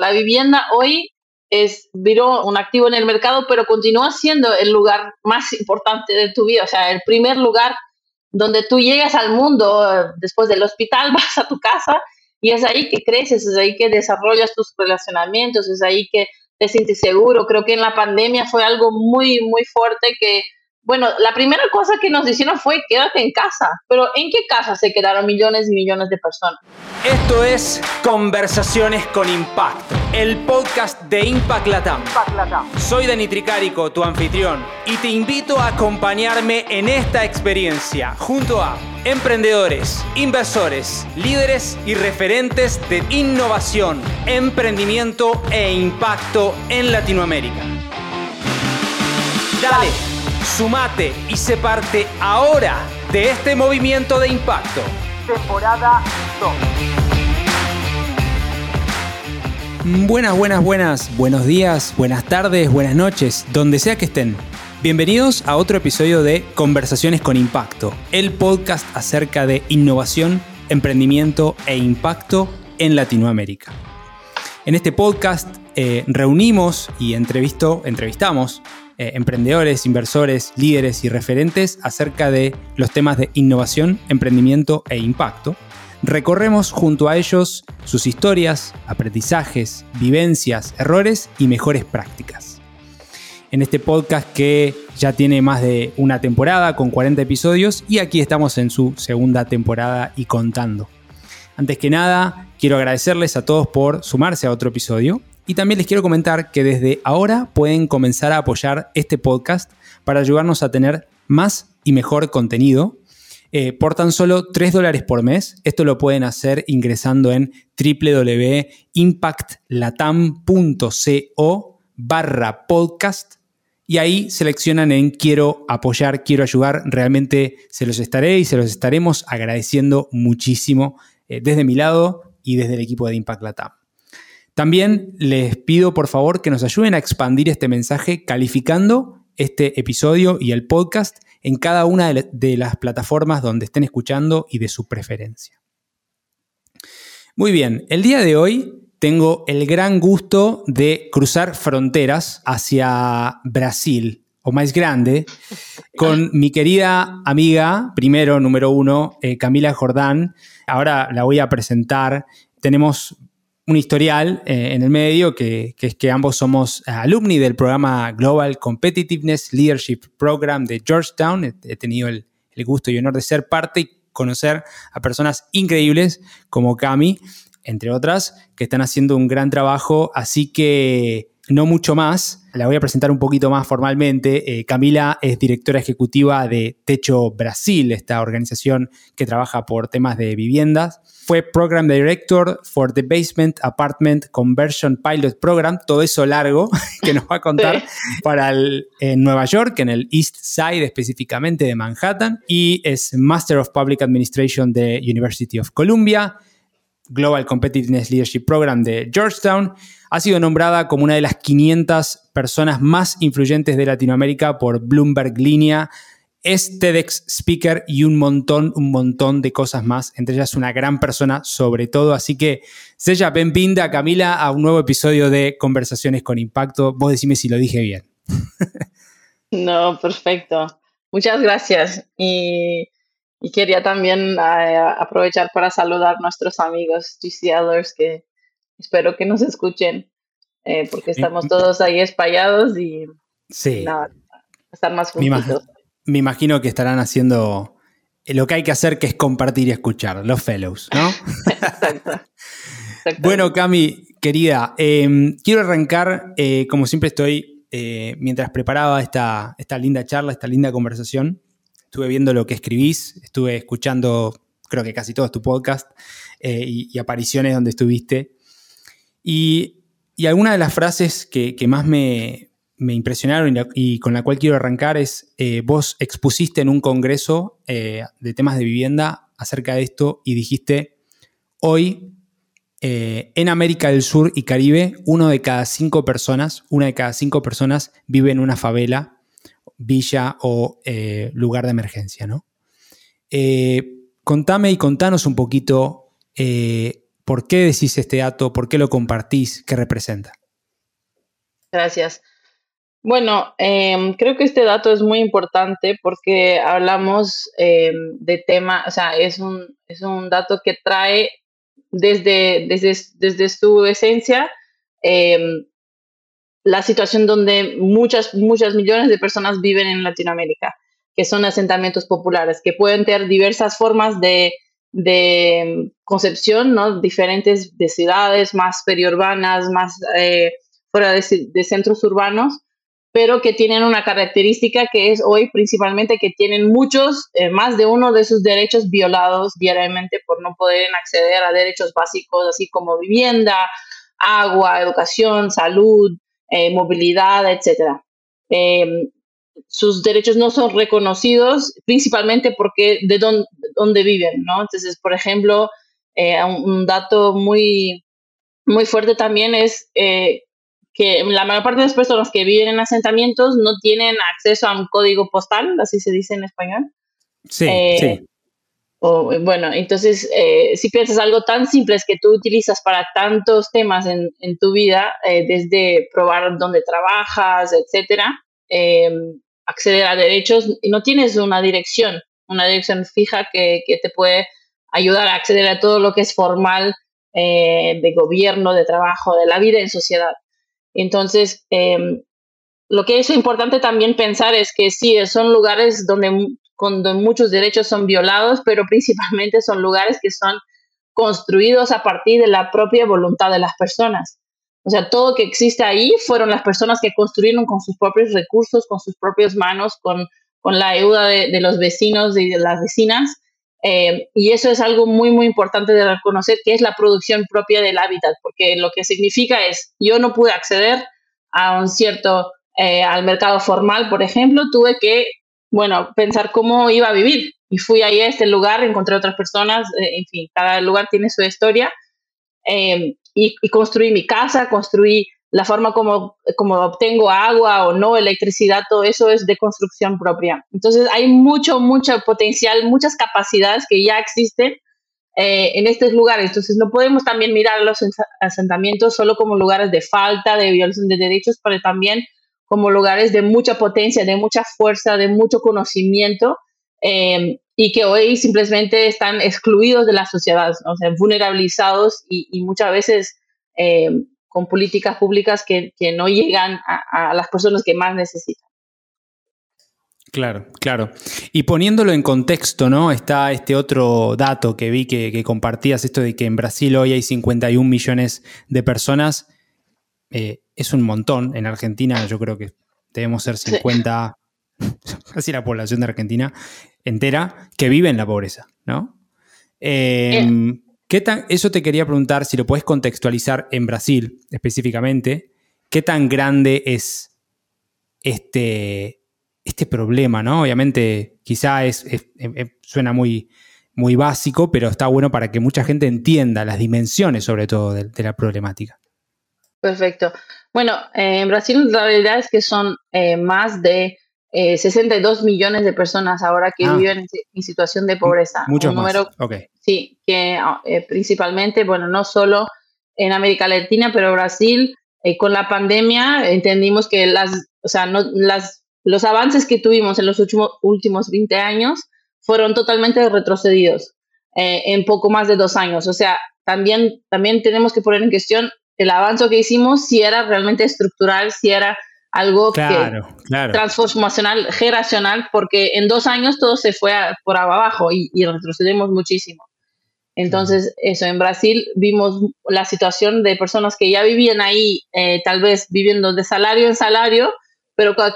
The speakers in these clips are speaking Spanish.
La vivienda hoy es viró un activo en el mercado, pero continúa siendo el lugar más importante de tu vida, o sea, el primer lugar donde tú llegas al mundo después del hospital, vas a tu casa y es ahí que creces, es ahí que desarrollas tus relacionamientos, es ahí que te sientes seguro. Creo que en la pandemia fue algo muy, muy fuerte que bueno, la primera cosa que nos dijeron fue quédate en casa, pero ¿en qué casa se quedaron millones y millones de personas? Esto es Conversaciones con Impacto, el podcast de Impact Latam. Soy Dani Tricarico, tu anfitrión, y te invito a acompañarme en esta experiencia junto a emprendedores, inversores, líderes y referentes de innovación, emprendimiento e impacto en Latinoamérica. Dale Sumate y se parte ahora de este movimiento de impacto. Temporada 2. Buenas, buenas, buenas, buenos días, buenas tardes, buenas noches, donde sea que estén. Bienvenidos a otro episodio de Conversaciones con Impacto, el podcast acerca de innovación, emprendimiento e impacto en Latinoamérica. En este podcast eh, reunimos y entrevisto, entrevistamos eh, emprendedores, inversores, líderes y referentes acerca de los temas de innovación, emprendimiento e impacto. Recorremos junto a ellos sus historias, aprendizajes, vivencias, errores y mejores prácticas. En este podcast que ya tiene más de una temporada con 40 episodios y aquí estamos en su segunda temporada y contando. Antes que nada, quiero agradecerles a todos por sumarse a otro episodio y también les quiero comentar que desde ahora pueden comenzar a apoyar este podcast para ayudarnos a tener más y mejor contenido. Eh, por tan solo 3 dólares por mes. Esto lo pueden hacer ingresando en www.impactlatam.co barra podcast y ahí seleccionan en quiero apoyar, quiero ayudar. Realmente se los estaré y se los estaremos agradeciendo muchísimo eh, desde mi lado y desde el equipo de Impact Latam. También les pido por favor que nos ayuden a expandir este mensaje calificando este episodio y el podcast en cada una de las plataformas donde estén escuchando y de su preferencia. Muy bien, el día de hoy tengo el gran gusto de cruzar fronteras hacia Brasil, o más grande, con mi querida amiga, primero, número uno, eh, Camila Jordán. Ahora la voy a presentar. Tenemos un historial eh, en el medio que, es que ambos somos alumni del programa Global Competitiveness Leadership Program de Georgetown. He, tenido el, gusto y honor de ser parte y conocer a personas increíbles como Cami, entre otras, que están haciendo un gran trabajo. Así que no mucho más. La voy a presentar un poquito más formalmente. Eh, Camila es directora ejecutiva de Techo Brasil, esta organización que trabaja por temas de viviendas. Fue Program Director for the Basement Apartment Conversion Pilot Program, todo eso largo que nos va a contar para el, en Nueva York, en el East Side específicamente de Manhattan, y es Master of Public Administration de University of Columbia, Global Competitiveness Leadership Program de Georgetown ha sido nombrada como una de las 500 personas más influyentes de Latinoamérica por Bloomberg Línea. Es TEDx speaker y un montón, un montón de cosas más. Entre ellas una gran persona sobre todo. Así que, Sella, bienvenida Camila a un nuevo episodio de Conversaciones con Impacto. Vos decime si lo dije bien. No, perfecto. Muchas gracias. Y, quería también eh, aprovechar para saludar a nuestros amigos GCLers que espero que nos escuchen, eh, porque estamos todos ahí espallados y sí. nada, estar más juntos. Me, imagino que estarán haciendo lo que hay que hacer, que es compartir y escuchar, los fellows, ¿no? Exacto. bueno, Cami, querida, em, quiero arrancar, eh, como siempre estoy, eh, mientras preparaba esta, esta linda charla, esta linda conversación, estuve viendo lo que escribís, estuve escuchando, creo que casi todo tu podcast y, apariciones donde estuviste. Y, alguna de las frases que, más me, impresionaron y, con la cual quiero arrancar es, eh, vos expusiste en un congreso eh, de temas de vivienda acerca de esto y dijiste, hoy eh, en América del Sur y Caribe, uno de cada cinco personas, una de cada cinco personas vive en una favela, villa o lugar de emergencia, ¿no? contame y contanos un poquito ¿Por qué decís este dato? ¿Por qué lo compartís? ¿Qué representa? Gracias. Bueno, em, creo que este dato es muy importante porque hablamos em, de tema, o sea, es un, es un dato que trae desde, desde, desde su esencia em, la situación donde muchas, muchas millones de personas viven en Latinoamérica, que son asentamientos populares, que pueden tener diversas formas de, de concepción, ¿no? Diferentes de ciudades, más periurbanas, más eh, fuera de, centros urbanos, pero que tienen una característica que es hoy principalmente que tienen muchos, eh, más de uno de sus derechos violados diariamente por no poder acceder a derechos básicos, así como vivienda, agua, educación, salud, eh, movilidad, etc. Em, sus derechos no son reconocidos principalmente porque de dónde, viven, ¿no? Entonces, por ejemplo, eh, un, dato muy, muy fuerte también es que la mayor parte de las personas que viven en asentamientos no tienen acceso a un código postal, así se dice en español. Sí, eh, sí. O, bueno, entonces, eh, si piensas algo tan simple es que tú utilizas para tantos temas en, en tu vida, eh, desde probar dónde trabajas, etcétera, em, acceder a derechos, y no tienes una dirección, una dirección fija que, que te puede ayudar a acceder a todo lo que es formal de gobierno, de trabajo, de la vida en sociedad. Entonces, em, lo que es importante también pensar es que sí, son lugares donde, muchos derechos son violados, pero principalmente son lugares que son construidos a partir de la propia voluntad de las personas. O sea, todo que existe ahí fueron las personas que construyeron con sus propios recursos, con sus propias manos, con, la ayuda de, los vecinos y de las vecinas. Eh, y eso es algo muy, muy importante de reconocer, que es la producción propia del hábitat, porque lo que significa es, yo no pude acceder a un cierto, eh, al mercado formal, por ejemplo, tuve que, bueno, pensar cómo iba a vivir. Y fui ahí a este lugar, encontré otras personas, eh, en fin, cada lugar tiene su historia. y, y construí mi casa, construí la forma como, como obtengo agua o no, electricidad, todo eso es de construcción propia. Entonces hay mucho, mucho potencial, muchas capacidades que ya existen eh, en estos lugares. Entonces no podemos también mirar los asentamientos solo como lugares de falta, de violación de derechos, pero también como lugares de mucha potencia, de mucha fuerza, de mucho conocimiento. Eh, y que hoy simplemente están excluidos de la sociedad, o sea, vulnerabilizados y, muchas veces eh, con políticas públicas que, no llegan a, las personas que más necesitan. Claro, claro. Y poniéndolo en contexto, ¿no? Está este otro dato que vi que, compartías, esto de que en Brasil hoy hay 51 millones de personas. Eh, es un montón. En Argentina yo creo que debemos ser 50, casi la población de Argentina entera, que vive en la pobreza, ¿no? Em, eh, ¿Qué tan, eso te quería preguntar, si lo puedes contextualizar en Brasil específicamente, ¿qué tan grande es este, este problema? ¿no? Obviamente, quizá es, suena muy, muy básico, pero está bueno para que mucha gente entienda las dimensiones, sobre todo, de, la problemática. Perfecto. Bueno, en Brasil la realidad es que son eh, más de 62 eh, millones de personas ahora que ah. viven en, situación de pobreza. Mucho número, Sí, que ah, eh, principalmente, bueno, no solo en América Latina, pero Brasil, eh, con la pandemia entendimos que las, o sea, no, las, los avances que tuvimos en los últimos, últimos 20 años fueron totalmente retrocedidos en poco más de dos años. O sea, también, también tenemos que poner en cuestión el avance que hicimos, si era realmente estructural, si era algo que, transformacional, generacional, porque en dos años todo se fue por abajo y, retrocedemos muchísimo. Entonces, eso, en Brasil vimos la situación de personas que ya vivían ahí, eh, tal vez viviendo de salario en salario, pero con,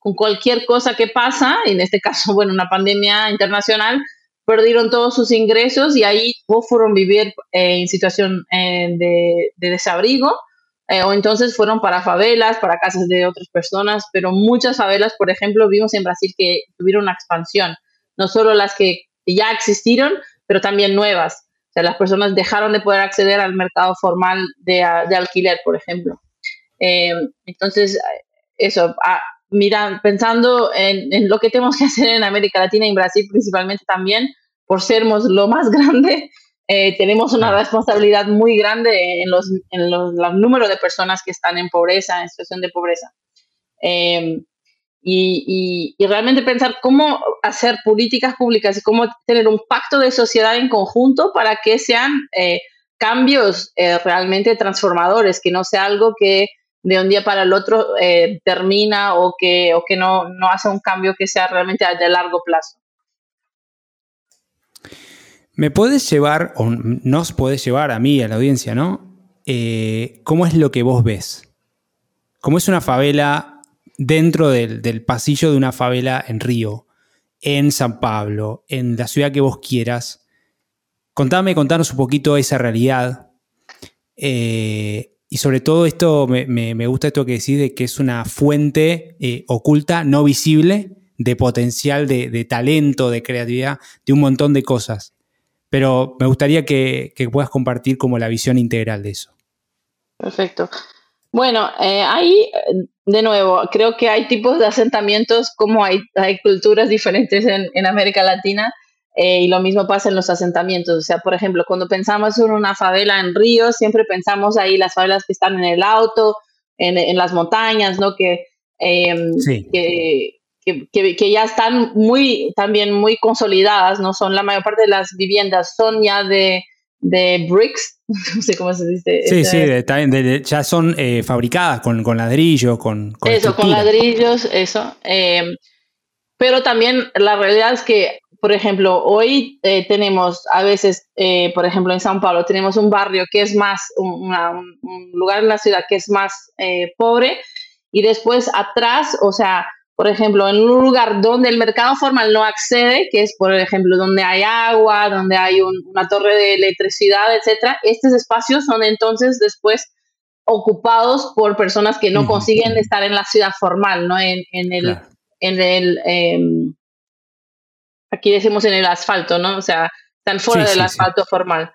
con, cualquier cosa que pasa, en este caso, bueno, una pandemia internacional, perdieron todos sus ingresos y ahí fueron vivir eh, en situación eh, de, de desabrigo eh, o entonces fueron para favelas, para casas de otras personas, pero muchas favelas, por ejemplo, vimos en Brasil que tuvieron una expansión, no solo las que ya existieron, pero también nuevas. O sea, las personas dejaron de poder acceder al mercado formal de, alquiler, por ejemplo. Eh, entonces, eso, ah, mira, pensando en, lo que tenemos que hacer en América Latina y en Brasil principalmente también, por sermos lo más grande, eh, tenemos una responsabilidad muy grande en los, en los, números de personas que están en pobreza, en situación de pobreza. Em, y, y, realmente pensar cómo hacer políticas públicas y cómo tener un pacto de sociedad en conjunto para que sean eh, cambios eh, realmente transformadores, que no sea algo que de un día para el otro termina o que, o que no, no hace un cambio que sea realmente de largo plazo. ¿Me puedes llevar, o nos puedes llevar a mí, a la audiencia, ¿no? Eh, ¿Cómo es lo que vos ves? ¿Cómo es una favela dentro del, pasillo de una favela en Río, en San Pablo, en la ciudad que vos quieras? Contame, contanos un poquito esa realidad. Eh, y sobre todo esto, me, gusta esto que decís de que es una fuente eh, oculta, no visible, de potencial, de, talento, de creatividad, de un montón de cosas pero me gustaría que, puedas compartir como la visión integral de eso. Perfecto. Bueno, eh, ahí, de nuevo, creo que hay tipos de asentamientos como hay, hay culturas diferentes en, América Latina eh, y lo mismo pasa en los asentamientos. O sea, por ejemplo, cuando pensamos en una favela en Río, siempre pensamos ahí las favelas que están en el auto, en, las montañas, ¿no? Que, eh, que, que, ya están muy, también muy consolidadas, ¿no? Son la mayor parte de las viviendas son ya de, de bricks, no sé cómo se dice. Sí, sí, ya son eh, fabricadas con, con ladrillos, con, Eso, con ladrillos, eso. Eh, pero también la realidad es que, por ejemplo, hoy eh, tenemos a veces, por ejemplo, en Sao Paulo, tenemos un barrio que es más, un, un lugar en la ciudad que es más pobre y después atrás, o sea, por ejemplo, en un lugar donde el mercado formal no accede, que es, por ejemplo, donde hay agua, donde hay una torre de electricidad, etcétera, estos espacios son entonces después ocupados por personas que no consiguen estar en la ciudad formal, ¿no? En, el, en el em, aquí decimos en el asfalto, ¿no? O sea, están fuera del asfalto formal.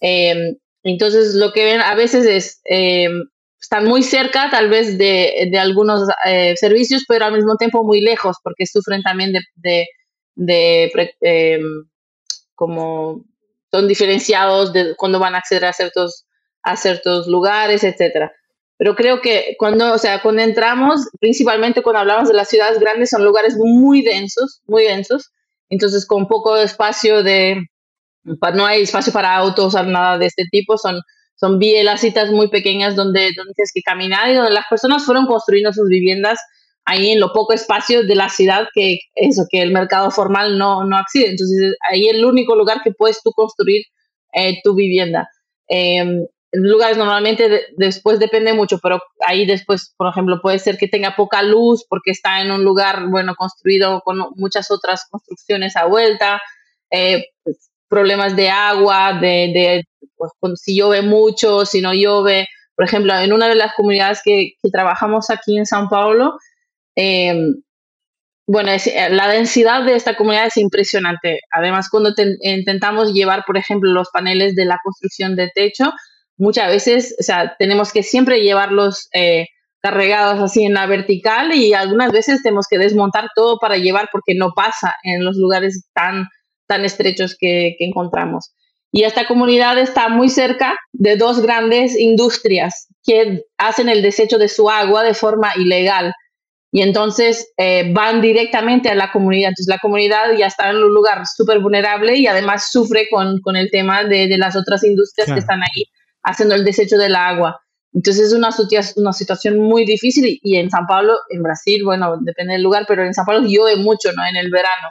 Em, entonces, lo que ven a veces es em, están muy cerca tal vez de, de algunos eh, servicios, pero al mismo tiempo muy lejos, porque sufren también de, de, em, como son diferenciados de cuando van a acceder a ciertos, a ciertos lugares, etcétera. Pero creo que cuando, o sea, cuando entramos, principalmente cuando hablamos de las ciudades grandes, son lugares muy densos, muy densos. Entonces, con poco espacio de, no hay espacio para autos o nada de este tipo, son son citas muy pequeñas donde, donde tienes que caminar y donde las personas fueron construyendo sus viviendas ahí en lo poco espacio de la ciudad que eso, que el mercado formal no, no accede. Entonces, ahí es el único lugar que puedes tú construir eh, tu vivienda. Eh, lugares normalmente después depende mucho, pero ahí después, por ejemplo, puede ser que tenga poca luz porque está en un lugar, bueno, construido con muchas otras construcciones a vuelta, eh, pues, problemas de agua, de, de pues, si llueve mucho, si no llueve. Por ejemplo, en una de las comunidades que, trabajamos aquí en Sao Paulo, em, bueno, eh, la densidad de esta comunidad es impresionante. Además, cuando intentamos llevar, por ejemplo, los paneles de la construcción de techo, muchas veces, o sea, tenemos que siempre llevarlos eh, cargados así en la vertical y algunas veces tenemos que desmontar todo para llevar porque no pasa en los lugares tan, tan estrechos que encontramos. Y esta comunidad está muy cerca de dos grandes industrias que hacen el desecho de su agua de forma ilegal. Y entonces eh, van directamente a la comunidad. Entonces la comunidad ya está en un lugar súper vulnerable y además sufre con, con el tema de, de, las otras industrias que están ahí haciendo el desecho del agua. Entonces es una, una situación muy difícil y, en San Pablo, en Brasil, bueno, depende del lugar, pero en San Pablo llueve mucho, ¿no? En el verano.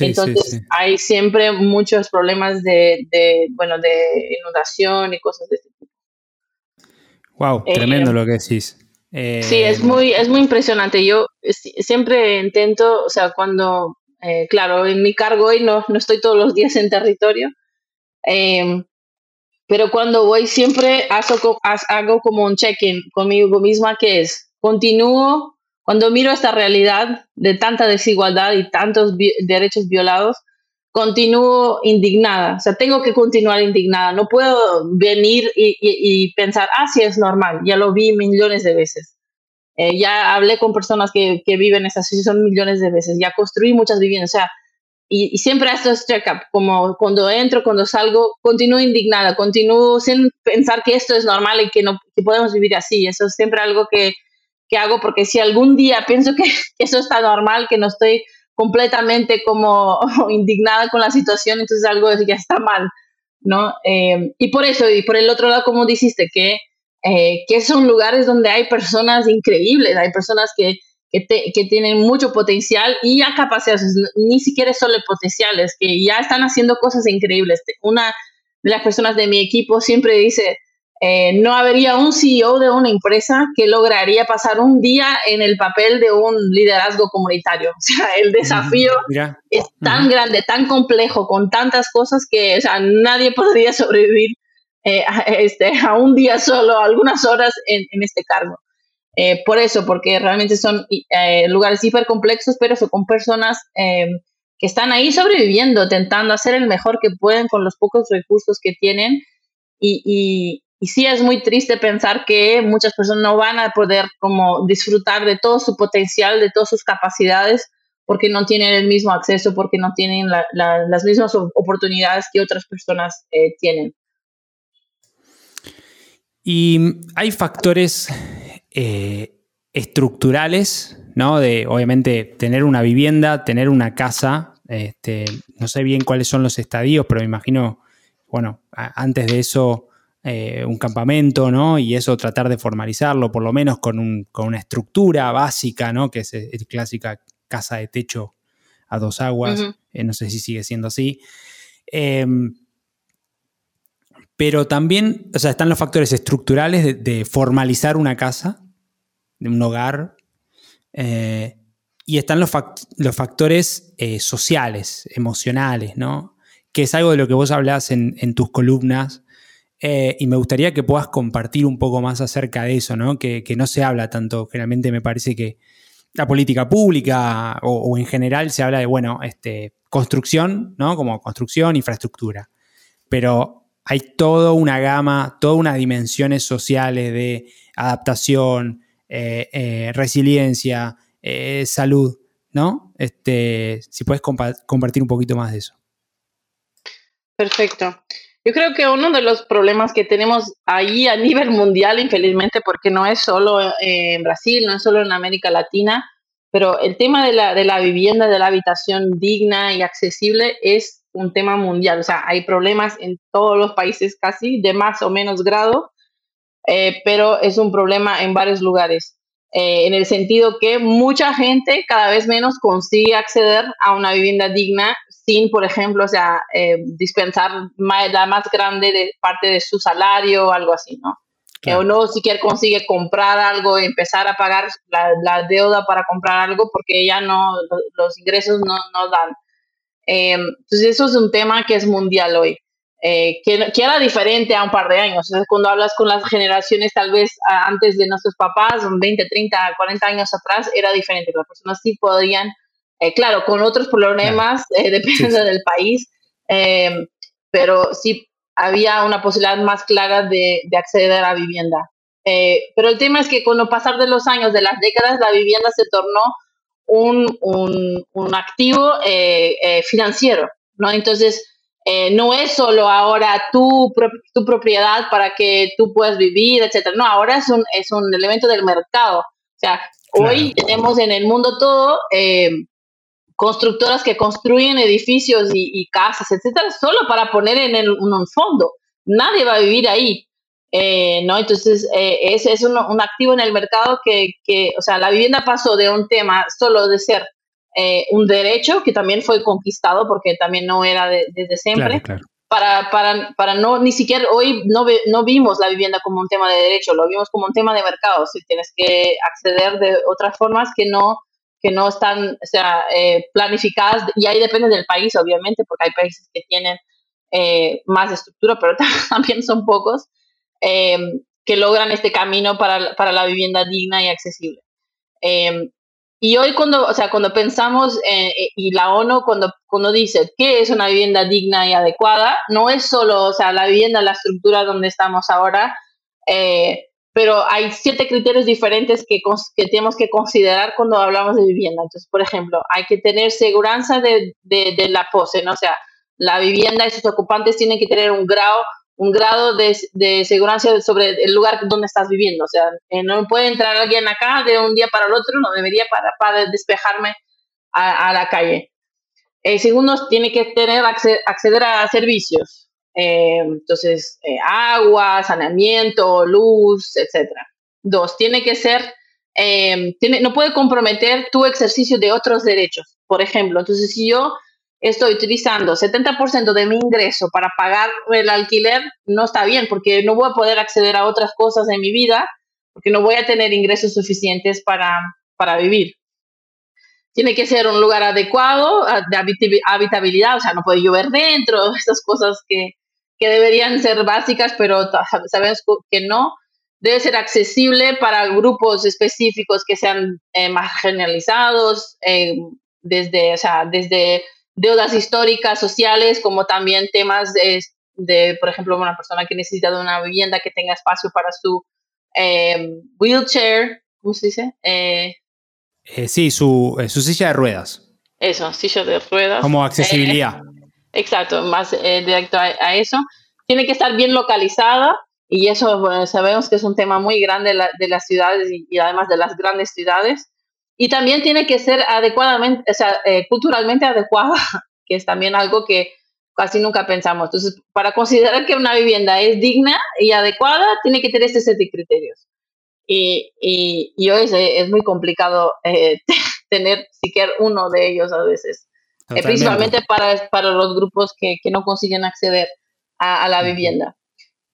Entonces hay siempre muchos problemas de, bueno, de inundación y cosas de este tipo. Wow, eh, tremendo lo que decís. sí, es eh, muy, es muy impresionante. Yo siempre intento, o sea, cuando, eh, claro, en mi cargo hoy no, no estoy todos los días en territorio, em, pero cuando voy siempre hago, hago como un check-in conmigo misma que es, continúo cuando miro esta realidad de tanta desigualdad y tantos derechos violados, continúo indignada. O sea, tengo que continuar indignada. No puedo venir y, pensar, ah, sí, es normal. Ya lo vi millones de veces. Eh, ya hablé con personas que, que viven esa situación millones de veces. Ya construí muchas viviendas. O sea, y, siempre estos check-up, como cuando entro, cuando salgo, continúo indignada, continúo sin pensar que esto es normal y que no que podemos vivir así. Eso es siempre algo que, que hago porque si algún día pienso que, eso está normal, que no estoy completamente como indignada con la situación, entonces algo ya está mal, ¿no? Eh, y por eso, y por el otro lado, como dijiste, que, eh, que son lugares donde hay personas increíbles, hay personas que, que, tienen mucho potencial y ya capacidades, ni siquiera solo potenciales, que ya están haciendo cosas increíbles. Una de las personas de mi equipo siempre dice, eh, no habría un CEO de una empresa que lograría pasar un día en el papel de un liderazgo comunitario. O sea, el desafío es tan grande, tan complejo, con tantas cosas que o sea, nadie podría sobrevivir eh, a, este, a un día solo, algunas horas en, en este cargo. Eh, por eso, porque realmente son lugares hiper complejos, pero son con personas eh, que están ahí sobreviviendo, intentando hacer el mejor que pueden con los pocos recursos que tienen. Y, y, y, sí es muy triste pensar que muchas personas no van a poder como disfrutar de todo su potencial, de todas sus capacidades, porque no tienen el mismo acceso, porque no tienen las mismas oportunidades que otras personas tienen. Y hay factores eh, estructurales, ¿no? De obviamente tener una vivienda, tener una casa. Este, no sé bien cuáles son los estadios, pero me imagino, bueno, antes de eso, eh, un campamento, ¿no? Y eso tratar de formalizarlo, por lo menos con, una estructura básica, ¿no? Que es el clásica casa de techo a dos aguas. Eh, no sé si sigue siendo así. Em, pero también, o sea, están los factores estructurales de formalizar una casa, de un hogar. Eh, y están los, los factores eh, sociales, emocionales, ¿no? Que es algo de lo que vos hablás en, tus columnas. Eh, y me gustaría que puedas compartir un poco más acerca de eso, ¿no? Que, no se habla tanto. Generalmente me parece que la política pública o, en general se habla de, bueno, este, construcción, ¿no? Como construcción, infraestructura. Pero hay toda una gama, todas unas dimensiones sociales de adaptación, eh, eh, resiliencia, salud, ¿no? Este, si puedes compartir un poquito más de eso. Perfecto. Yo creo que uno de los problemas que tenemos ahí a nivel mundial, infelizmente, porque no es solo en Brasil, no es solo en América Latina, pero el tema de la, de la vivienda, de la habitación digna y accesible es un tema mundial. O sea, hay problemas en todos los países casi, de más o menos grado, eh, pero es un problema en varios lugares, eh, en el sentido que mucha gente cada vez menos consigue acceder a una vivienda digna sin, por ejemplo, o sea, eh, dispensar la más grande de parte de su salario o algo así, ¿no? o no siquiera consigue comprar algo, empezar a pagar la, deuda para comprar algo porque ya no, los ingresos no, no dan. entonces eso es un tema que es mundial hoy. Eh, que, era diferente a un par de años. cuando hablas con las generaciones tal vez antes de nuestros papás, 20, 30, 40 años atrás, era diferente. Las personas sí podían, eh, claro, con otros problemas, eh, depende del país, pero sí había una posibilidad más clara de, acceder a vivienda. pero el tema es que con el pasar de los años, de las décadas, la vivienda se tornó un, un, un activo financiero, ¿no? Entonces, eh, no es solo ahora tu, tu propiedad para que tú puedas vivir, etcétera. No, ahora es un, es un elemento del mercado. O sea, hoy tenemos en el mundo todo eh, constructoras que construyen edificios y, casas, etcétera, solo para poner en un fondo. Nadie va a vivir ahí. Eh, ¿no? Entonces, ese es un, un, activo en el mercado que, que, o sea, la vivienda pasó de un tema solo de ser eh, un derecho que también fue conquistado porque también no era desde siempre. Para, para, para no, ni siquiera hoy no, no vimos la vivienda como un tema de derecho, lo vimos como un tema de mercado. Si tienes que acceder de otras formas que no, que no están o sea, eh, planificadas, y ahí depende del país, obviamente, porque hay países que tienen eh, más estructura, pero también son pocos, que logran este camino para, para, la vivienda digna y accesible. Y hoy cuando, o sea, cuando pensamos, eh, y la ONU cuando, cuando dice qué es una vivienda digna y adecuada, no es solo, o sea, la vivienda, la estructura donde estamos ahora, eh, pero hay siete criterios diferentes que, que, tenemos que considerar cuando hablamos de vivienda. Entonces, por ejemplo, hay que tener seguridad de, de, de, la pose, ¿no? O sea, la vivienda y sus ocupantes tienen que tener un grado, un grado de, de seguridad sobre el lugar donde estás viviendo. O sea, eh, no puede entrar alguien acá de un día para el otro, no debería para, para despejarme a, la calle. Eh, segundo, tiene que tener acceder a servicios. Eh, entonces, eh, agua, saneamiento, luz, etc. Dos, tiene que ser, tiene, no puede comprometer tu ejercicio de otros derechos. Por ejemplo, entonces si yo estoy utilizando 70% de mi ingreso para pagar el alquiler, no está bien porque no voy a poder acceder a otras cosas en mi vida porque no voy a tener ingresos suficientes para, para vivir. Tiene que ser un lugar adecuado de habitabilidad, o sea, no puede llover dentro, esas cosas que, que deberían ser básicas, pero sabemos que no. Debe ser accesible para grupos específicos que sean eh, marginalizados, eh, desde, o sea, desde deudas históricas, sociales, como también temas de, de, por ejemplo, una persona que necesita de una vivienda que tenga espacio para su eh, wheelchair, ¿cómo se dice? Eh, sí, su, su, silla de ruedas. Eso, silla de ruedas. Como accesibilidad. exacto, más directo a, eso. Tiene que estar bien localizada y eso sabemos que es un tema muy grande de, las ciudades y, además de las grandes ciudades. Y también tiene que ser adecuadamente, o sea, eh, culturalmente adecuada, que es también algo que casi nunca pensamos. Entonces, para considerar que una vivienda es digna y adecuada, tiene que tener este set de criterios. Y, y, hoy es, muy complicado eh, tener siquiera uno de ellos a veces, eh, principalmente para, para los grupos que, que no consiguen acceder a, a la vivienda.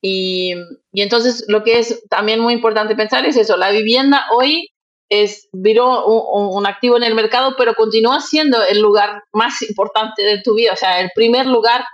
Y, y, entonces lo que es también muy importante pensar es eso, la vivienda hoy es viró un, activo en el mercado, pero continúa siendo el lugar más importante de tu vida, o sea, el primer lugar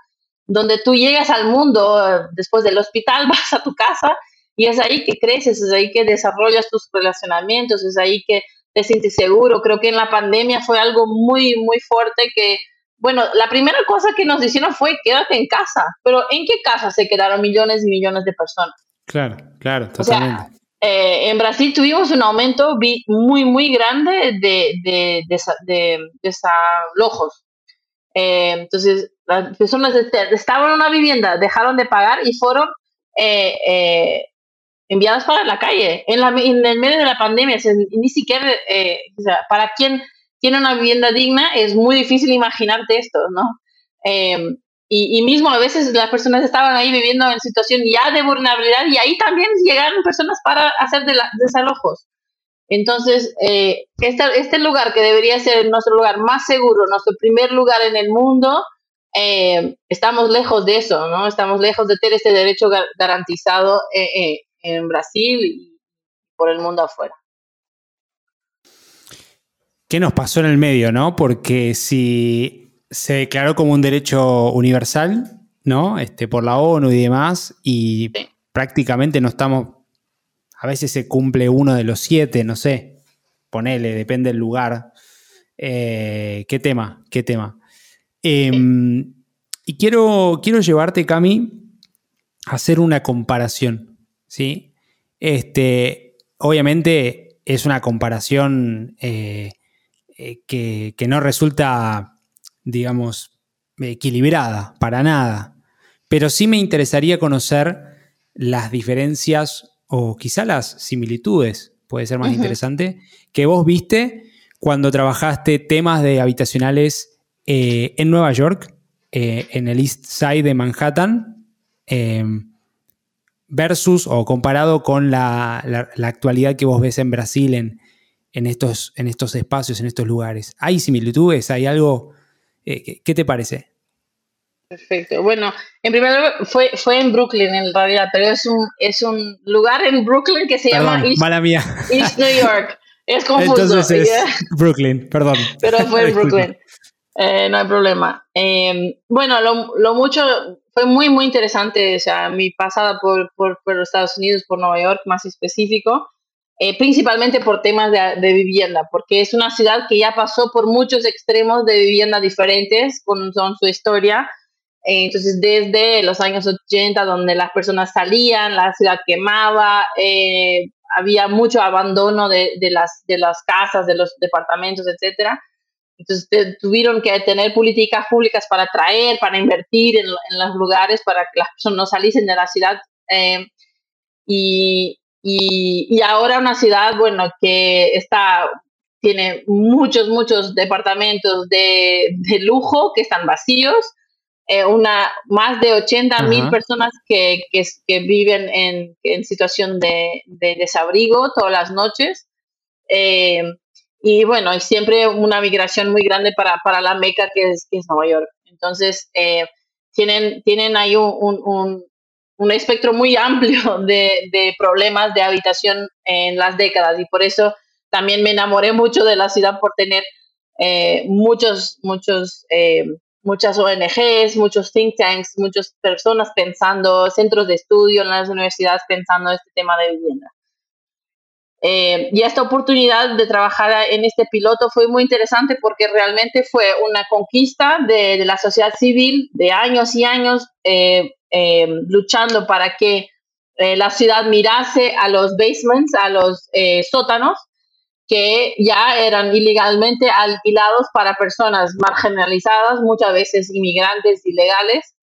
donde tú llegas al mundo eh, después del hospital, vas a tu casa y es ahí que creces, es ahí que desarrollas tus relacionamientos, es ahí que te sientes seguro. Creo que en la pandemia fue algo muy, muy fuerte que, bueno, la primera cosa que nos dijeron fue quédate en casa, pero ¿en qué casa se quedaron millones y millones de personas? Claro, claro, totalmente. Eh, en Brasil tuvimos un aumento muy, muy grande de, de, de, desalojos. Eh, entonces, las personas estaban en una vivienda, dejaron de pagar y fueron eh, enviadas para la calle en, la, en, el medio de la pandemia. ni siquiera, para quien tiene una vivienda digna, es muy difícil imaginarte esto, ¿no? Y, mismo a veces las personas estaban ahí viviendo en situación ya de vulnerabilidad y ahí también llegaron personas para hacer de desalojos. Entonces, eh, este, este, lugar que debería ser nuestro lugar más seguro, nuestro primer lugar en el mundo, eh, estamos lejos de eso, ¿no? Estamos lejos de tener este derecho garantizado eh, en Brasil y por el mundo afuera. ¿Qué nos pasó en el medio, no? Porque si se declaró como un derecho universal, ¿no? Este, por la ONU y demás, y prácticamente no estamos, a veces se cumple uno de los siete, no sé, ponele, depende del lugar. Eh, ¿Qué tema? ¿Qué tema? Em, y quiero, quiero llevarte, Cami, a hacer una comparación, ¿sí? Este, obviamente es una comparación eh, eh, que, que no resulta digamos, equilibrada, para nada. Pero sí me interesaría conocer las diferencias o quizá las similitudes, puede ser más interesante, que vos viste cuando trabajaste temas de habitacionales eh, en Nueva York, eh, en el East Side de Manhattan, em, versus o comparado con la, actualidad que vos ves en Brasil en, en, estos, en estos espacios, en estos lugares. ¿Hay similitudes? ¿Hay algo eh, ¿Qué te parece? Perfecto. Bueno, en primer lugar, fue, fue en Brooklyn en realidad, pero es un, es un lugar en Brooklyn que se llama East, mala mía. East New York. Es confuso. Entonces es Brooklyn, perdón. Pero fue en Brooklyn. Eh, no hay problema. Em, bueno, lo, lo, mucho, fue muy, muy interesante, o sea, mi pasada por, por, por los Estados Unidos, por Nueva York más específico. Eh, principalmente por temas de, vivienda, porque es una ciudad que ya pasó por muchos extremos de vivienda diferentes con, su historia. Eh, entonces, desde los años 80, donde las personas salían, la ciudad quemaba, eh, había mucho abandono de, de, las, de las casas, de los departamentos, etcétera. Entonces tuvieron que tener políticas públicas para atraer, para invertir en, en, los lugares, para que las personas no saliesen de la ciudad. Eh, y, y, y, ahora una ciudad, bueno, que está, tiene muchos, muchos departamentos de, de lujo que están vacíos, eh, una, más de 80 mil personas que, que, que, viven en, en situación de, de, desabrigo todas las noches. Eh, y bueno, hay siempre una migración muy grande para, para la Meca, que es, que es Nueva York. Entonces, eh, tienen, tienen ahí un, un, un, espectro muy amplio de, de, problemas de habitación en las décadas y por eso también me enamoré mucho de la ciudad por tener eh, muchos, muchos, eh, muchas ONGs, muchos think tanks, muchas personas pensando, centros de estudio en las universidades pensando en este tema de vivienda. Eh, y esta oportunidad de trabajar en este piloto fue muy interesante porque realmente fue una conquista de, la sociedad civil de años y años eh, eh, luchando para que la ciudad mirase a los basements, a los sótanos, que ya eran ilegalmente alquilados para personas marginalizadas, muchas veces inmigrantes ilegales,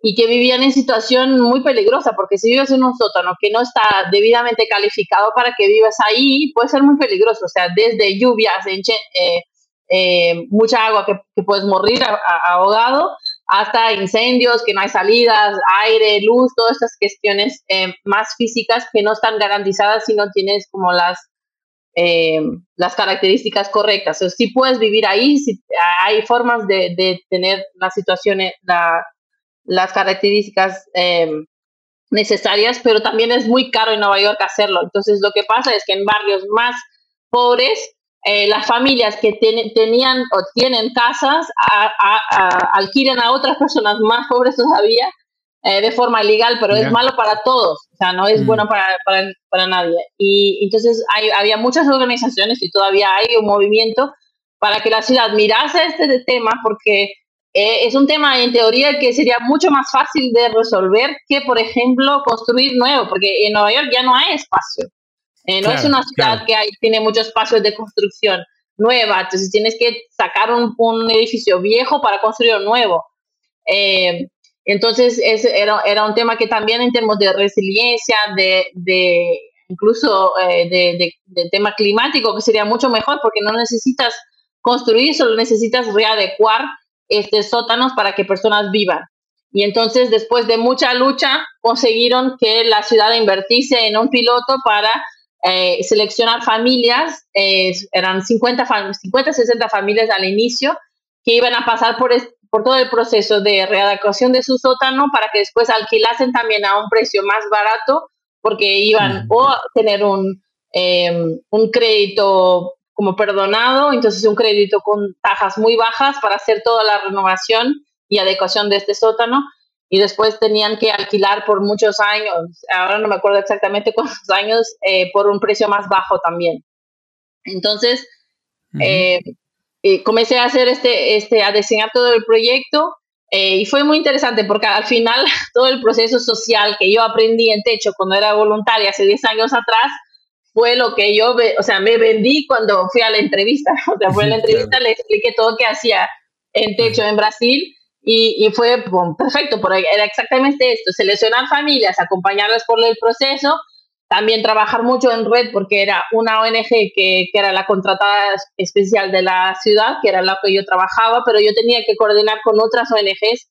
y que vivían en situación muy peligrosa, porque si vives en un sótano que no está debidamente calificado para que vivas ahí, puede ser muy peligroso, o sea, desde lluvias, eh, eh, mucha agua que, puedes morir ahogado, hasta incendios, que no hay salidas, aire, luz, todas estas cuestiones eh, más físicas que no están garantizadas si no tienes como las, eh, las características correctas. O sea, si puedes vivir ahí, si, hay formas de, de tener las situaciones, la las características eh, necesarias, pero también es muy caro en Nueva York hacerlo. Entonces, lo que pasa es que en barrios más pobres, eh, las familias que ten, tenían o tienen casas a, a, a, alquilan a otras personas más pobres todavía eh, de forma ilegal, pero yeah. es malo para todos, o sea, no es mm. bueno para, para, para, nadie. Y entonces hay, había muchas organizaciones y todavía hay un movimiento para que la ciudad mirase este tema porque eh, es un tema en teoría que sería mucho más fácil de resolver que, por ejemplo, construir nuevo, porque en Nueva York ya no hay espacio. Eh, no claro, es una ciudad claro. que hay, tiene muchos espacios de construcción nueva, entonces tienes que sacar un, un edificio viejo para construir uno nuevo. Eh, entonces, es, era, era, un tema que también en términos de resiliencia, de, de incluso eh, de, de, de, tema climático, que sería mucho mejor porque no necesitas construir, solo necesitas readecuar este, sótanos para que personas vivan. Y entonces, después de mucha lucha, consiguieron que la ciudad invertiese en un piloto para eh, seleccionar familias, eh, eran 50, 50, 60 familias al inicio, que iban a pasar por, por todo el proceso de readecuación de su sótano para que después alquilasen también a un precio más barato, porque iban mm. o a tener un, eh, un crédito como perdonado, entonces un crédito con tajas muy bajas para hacer toda la renovación y adecuación de este sótano y después tenían que alquilar por muchos años, ahora no me acuerdo exactamente cuántos años, eh, por un precio más bajo también. Entonces, uh -huh. eh, eh, comencé a hacer este, este, a diseñar todo el proyecto y fue muy interesante porque al final todo el proceso social que yo aprendí en Techo cuando era voluntaria hace 10 años atrás, fue lo que yo, o sea, me vendí cuando fui a la entrevista. O sea, fue a la entrevista, claro. le expliqué todo que hacía en techo en Brasil y, y fue bueno, perfecto, porque era exactamente esto, seleccionar familias, acompañarlas por el proceso, también trabajar mucho en red porque era una ONG que, que, era la contratada especial de la ciudad, que era la que yo trabajaba, pero yo tenía que coordinar con otras ONGs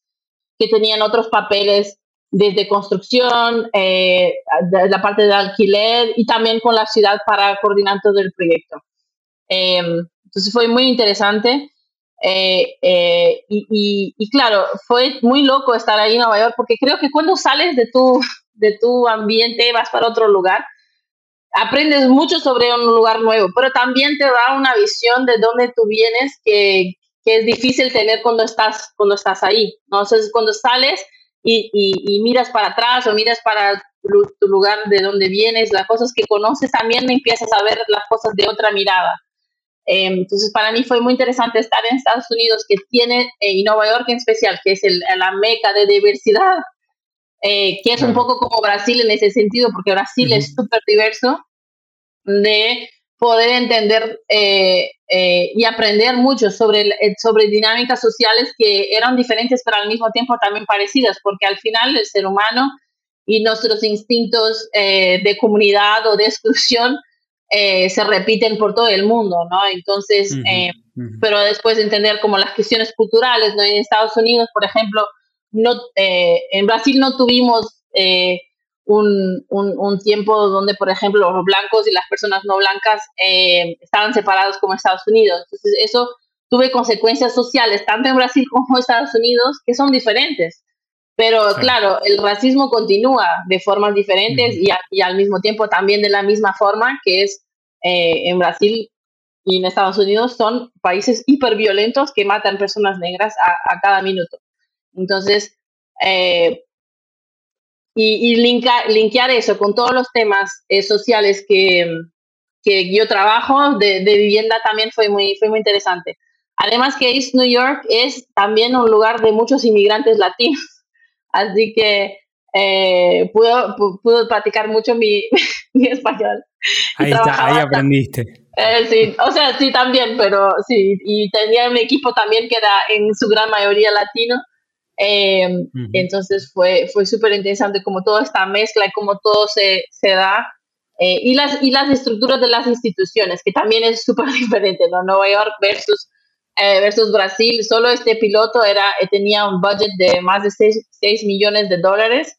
que tenían otros papeles desde construcción, eh, de la parte de alquiler y también con la ciudad para coordinar todo el proyecto. Eh, entonces fue muy interesante. Eh, y, claro, fue muy loco estar ahí en Nueva York porque creo que cuando sales de tu, de tu ambiente, vas para otro lugar, aprendes mucho sobre un lugar nuevo, pero también te da una visión de dónde tú vienes que, que es difícil tener cuando estás, cuando estás ahí. ¿no? Entonces, cuando sales, y, y, y, miras para atrás o miras para tu lugar de donde vienes, las cosas que conoces, también empiezas a ver las cosas de otra mirada. Em, entonces, para mí fue muy interesante estar en Estados Unidos, que tiene, eh, y Nueva York en especial, que es la meca de diversidad, eh, que es un poco como Brasil en ese sentido, porque Brasil es súper diverso, de poder entender eh, y aprender mucho sobre, sobre dinámicas sociales que eran diferentes, pero al mismo tiempo también parecidas, porque al final el ser humano y nuestros instintos de comunidad o de exclusión eh, se repiten por todo el mundo, ¿no? Entonces, eh, pero después entender como las cuestiones culturales, ¿no? En Estados Unidos, por ejemplo, no, eh, en Brasil no tuvimos un, un, tiempo donde, por ejemplo, los blancos y las personas no blancas estaban separados como Estados Unidos. Entonces, eso tuve consecuencias sociales, tanto en Brasil como en Estados Unidos, que son diferentes. Pero claro, el racismo continúa de formas diferentes y, al mismo tiempo también de la misma forma que es eh, en Brasil y en Estados Unidos son países hiperviolentos que matan personas negras a, cada minuto. Entonces, eh, y, y linkear eso con todos los temas eh, sociales que, que, yo trabajo de, de, vivienda también fue muy, fue muy interesante. Además que East New York es también un lugar de muchos inmigrantes latinos. Así que eh, pudo, practicar mucho mi, español. Ahí está, ahí aprendiste. Eh, sí, o sea, sí también, pero sí, y tenía un equipo también que era en su gran mayoría latino. Em, entonces fue, fue súper interesante como toda esta mezcla y cómo todo se, se da. Eh, y, las, y las estructuras de las instituciones, que también es súper diferente, ¿no? Nueva York versus eh, versus Brasil, solo este piloto era, eh, tenía un budget de más de 6, millones de dólares,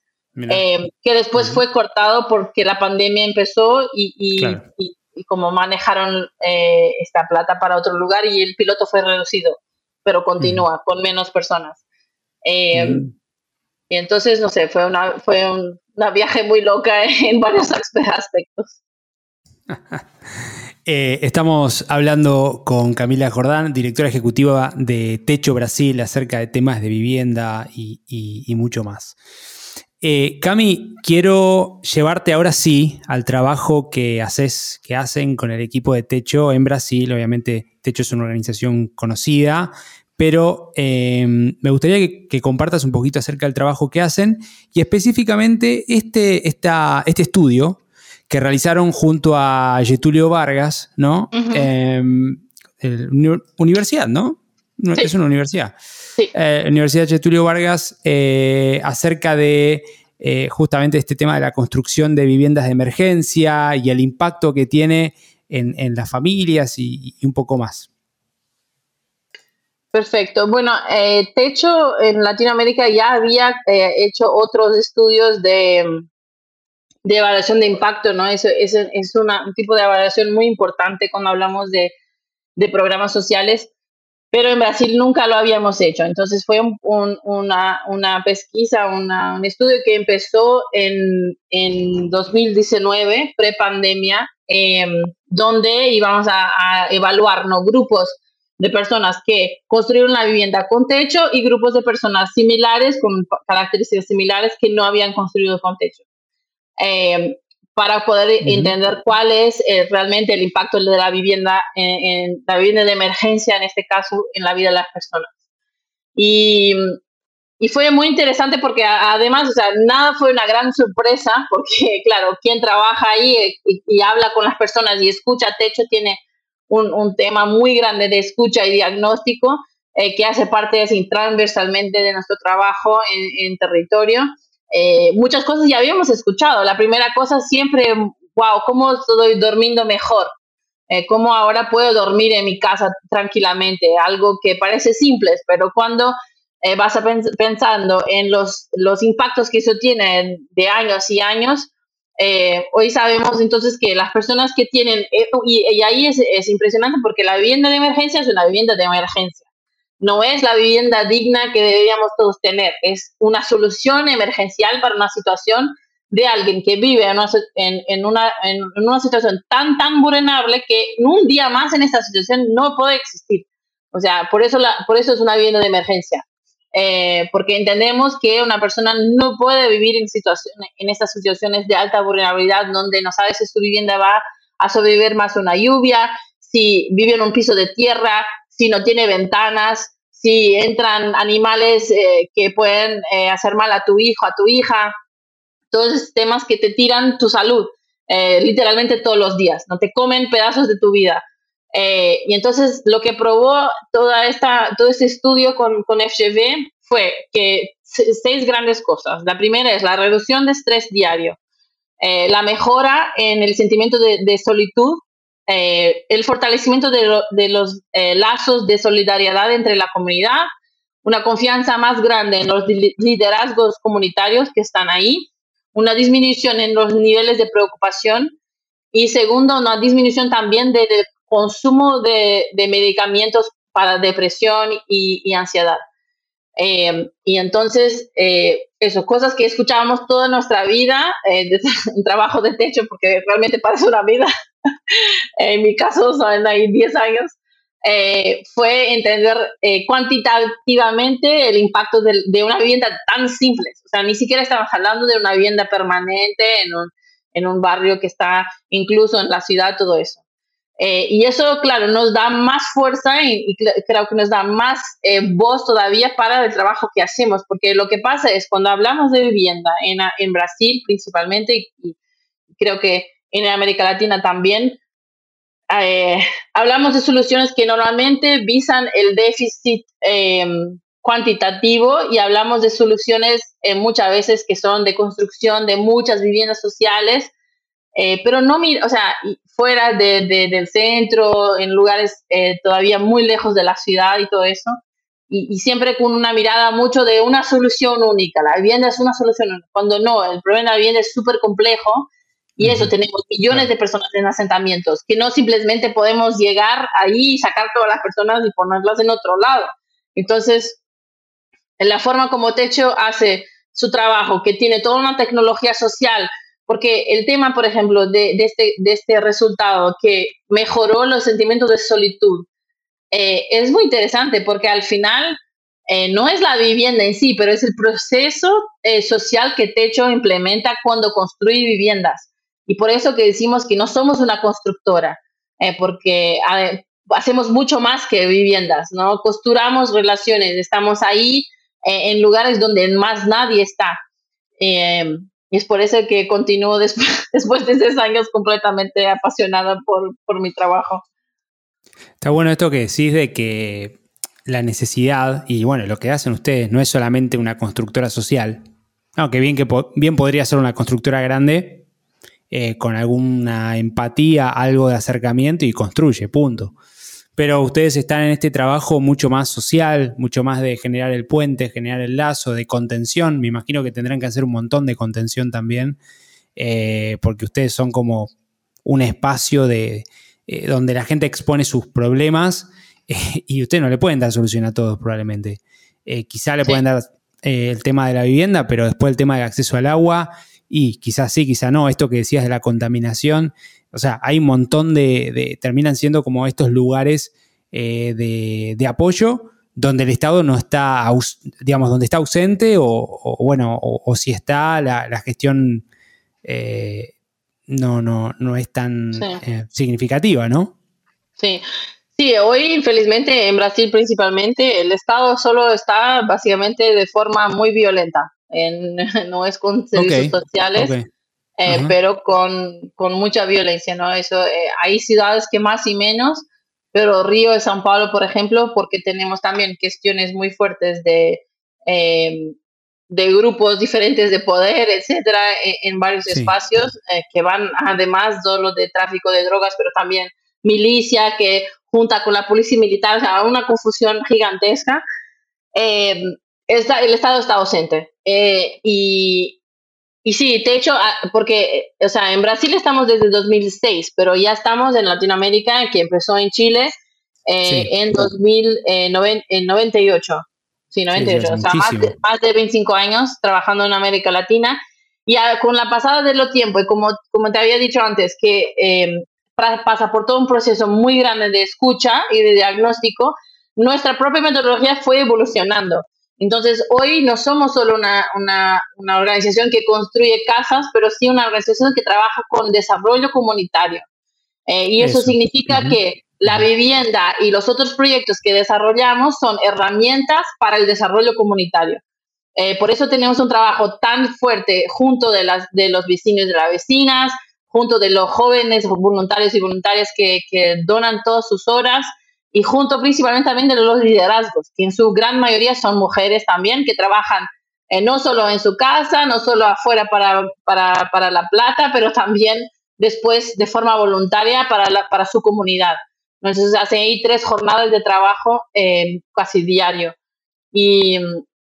eh, que después fue cortado porque la pandemia empezó y, y, como manejaron esta plata para otro lugar y el piloto fue reducido, pero continúa con menos personas. Y entonces, no sé, fue una, fue un, una viaje muy loca en varios aspectos. Eh, estamos hablando con Camila Jordán, directora ejecutiva de Techo Brasil, acerca de temas de vivienda y, mucho más. Eh, Cami, quiero llevarte ahora sí al trabajo que haces, que hacen con el equipo de Techo en Brasil. Obviamente, Techo es una organización conocida, pero em, me gustaría que, compartas un poquito acerca del trabajo que hacen y específicamente este, este estudio que realizaron junto a Getulio Vargas, ¿no? Em, universidad, ¿no? Es una universidad. Sí. Eh, universidad Getulio Vargas eh, acerca de eh, justamente este tema de la construcción de viviendas de emergencia y el impacto que tiene en, las familias y, y, un poco más. Perfecto. Bueno, Techo en Latinoamérica ya había hecho otros estudios de de evaluación de impacto, ¿no? Es, es, un tipo de evaluación muy importante cuando hablamos de, de, programas sociales, pero en Brasil nunca lo habíamos hecho. Entonces fue un, una, una, pesquisa, un estudio que empezó en, en 2019, pre-pandemia, em, donde íbamos a, evaluar grupos de personas que construyeron una vivienda con techo y grupos de personas similares, con características similares, que no habían construido con techo. Eh, para poder entender cuál es eh, realmente el impacto de la vivienda, en, la vivienda de emergencia, en este caso, en la vida de las personas. Y, y fue muy interesante porque además, o sea, nada fue una gran sorpresa, porque claro, quien trabaja ahí eh, y, habla con las personas y escucha techo tiene un, un tema muy grande de escucha y diagnóstico que hace parte así, transversalmente de nuestro trabajo en, territorio. Eh, muchas cosas ya habíamos escuchado. La primera cosa siempre, wow, ¿cómo estoy durmiendo mejor? Eh, ¿Cómo ahora puedo dormir en mi casa tranquilamente? Algo que parece simple, pero cuando eh, vas a pensando en los, los impactos que eso tiene de años y años, hoy sabemos entonces que las personas que tienen, y, y, ahí es, es impresionante porque la vivienda de emergencia es una vivienda de emergencia no es la vivienda digna que deberíamos todos tener, es una solución emergencial para una situación de alguien que vive en una, en, una, situación tan, tan vulnerable que un día más en esta situación no puede existir. O sea, por eso, la, por eso es una vivienda de emergencia. Eh, porque entendemos que una persona no puede vivir en, situaciones, en estas situaciones de alta vulnerabilidad donde no sabe si su vivienda va a sobrevivir más una lluvia, si vive en un piso de tierra, si no tiene ventanas, si entran animales eh, que pueden eh, hacer mal a tu hijo, a tu hija, todos temas que te tiran tu salud, eh, literalmente todos los días, no te comen pedazos de tu vida. Y entonces lo que probó toda esta, todo este estudio con, con FGV fue que seis grandes cosas. La primera es la reducción de estrés diario, la mejora en el sentimiento de, de solitud eh, el fortalecimiento de, los eh, lazos de solidaridad entre la comunidad, una confianza más grande en los liderazgos comunitarios que están ahí, una disminución en los niveles de preocupación y segundo, una disminución también del consumo de, medicamentos para depresión y, ansiedad. Eh, y entonces, eso, cosas que escuchábamos toda nuestra vida, un trabajo de techo, porque realmente parece una vida, en mi caso son ahí 10 años, eh, fue entender eh, cuantitativamente el impacto de, una vivienda tan simple. O sea, ni siquiera estamos hablando de una vivienda permanente en un, en un barrio que está incluso en la ciudad, todo eso. Eh, y eso, claro, nos da más fuerza y, creo que nos da más voz todavía para el trabajo que hacemos, porque lo que pasa es cuando hablamos de vivienda en, en Brasil principalmente, y creo que en América Latina también, eh, hablamos de soluciones que normalmente visan el déficit em, cuantitativo y hablamos de soluciones eh, muchas veces que son de construcción de muchas viviendas sociales, eh, pero no, o sea, fuera del centro, en lugares todavía muy lejos de la ciudad y todo eso. Y, y, siempre con una mirada mucho de una solución única. La vivienda es una solución única. Cuando no, el problema de la vivienda es súper complejo y eso, tenemos millones de personas en asentamientos, que no simplemente podemos llegar ahí y sacar todas las personas y ponerlas en otro lado. Entonces, en la forma como Techo hace su trabajo, que tiene toda una tecnología social, porque el tema, por ejemplo, de, este, de este resultado que mejoró los sentimientos de solitud, eh, es muy interesante porque al final eh, no es la vivienda en sí, pero es el proceso eh, social que Techo implementa cuando construye viviendas. Y por eso que decimos que no somos una constructora, eh, porque hacemos mucho más que viviendas, ¿no? Costuramos relaciones, estamos ahí eh, en lugares donde más nadie está. Eh, y es por eso que continúo después, de seis años completamente apasionada por, por mi trabajo. Está bueno esto que decís de que la necesidad, y bueno, lo que hacen ustedes no es solamente una constructora social, aunque bien que bien podría ser una constructora grande, eh, con alguna empatía, algo de acercamiento y construye, punto. Pero ustedes están en este trabajo mucho más social, mucho más de generar el puente, generar el lazo, de contención. Me imagino que tendrán que hacer un montón de contención también, eh, porque ustedes son como un espacio de, eh, donde la gente expone sus problemas y ustedes no le pueden dar solución a todos probablemente. quizá le pueden dar el tema de la vivienda, pero después el tema del acceso al agua y quizás sí, quizás no, esto que decías de la contaminación, o sea, hay un montón de, terminan siendo como estos lugares eh, de, apoyo donde el Estado no está, digamos, donde está ausente o, bueno, o, si está, la, gestión eh, no, no, no es tan eh, significativa, ¿no? Sí. Sí, hoy infelizmente en Brasil principalmente el Estado solo está básicamente de forma muy violenta. no es con servicios sociales, eh, pero con, con, mucha violencia, ¿no? Eso, eh, hay ciudades que más y menos, pero Río y San Pablo, por ejemplo, porque tenemos también cuestiones muy fuertes de, em, de grupos diferentes de poder, etcétera, e, en, varios espacios eh, que van además solo de tráfico de drogas, pero también milicia que junta con la policía militar, o sea, una confusión gigantesca. Em, el Estado está ausente. Eh, y, y sí, de hecho, ah, porque, o sea, en Brasil estamos desde 2006, pero ya estamos en Latinoamérica, que empezó en Chile eh, en 2098. Sí, 98, o sea, más de, más de, 25 años trabajando en América Latina. Y con la pasada de los tiempos, y como, como te había dicho antes, que em, pasa por todo un proceso muy grande de escucha y de diagnóstico, nuestra propia metodología fue evolucionando. Entonces, hoy no somos solo una, una, organización que construye casas, pero sí una organización que trabaja con desarrollo comunitario. Eh, y eso, significa que La vivienda y los otros proyectos que desarrollamos son herramientas para el desarrollo comunitario. Eh, por eso tenemos un trabajo tan fuerte junto de, las, de los vecinos y de las vecinas, junto de los jóvenes voluntarios y voluntarias que, donan todas sus horas y junto principalmente también de los liderazgos, que en su gran mayoría son mujeres también, que trabajan eh, no solo en su casa, no solo afuera para, para, para, la plata, pero también después de forma voluntaria para, para su comunidad. Entonces hacen ahí tres jornadas de trabajo eh, casi diario. Y,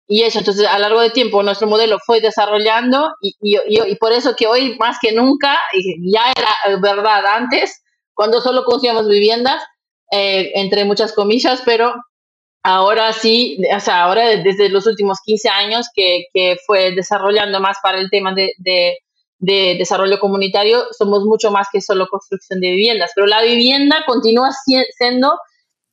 y eso, entonces a lo largo del tiempo nuestro modelo fue desarrollando y, y, por eso que hoy más que nunca, y ya era verdad antes, cuando solo construíamos viviendas, eh, entre muchas comillas, pero ahora sí, o sea, ahora desde los últimos 15 años que, que fue desarrollando más para el tema de, de, de, desarrollo comunitario, somos mucho más que solo construcción de viviendas, pero la vivienda continúa siendo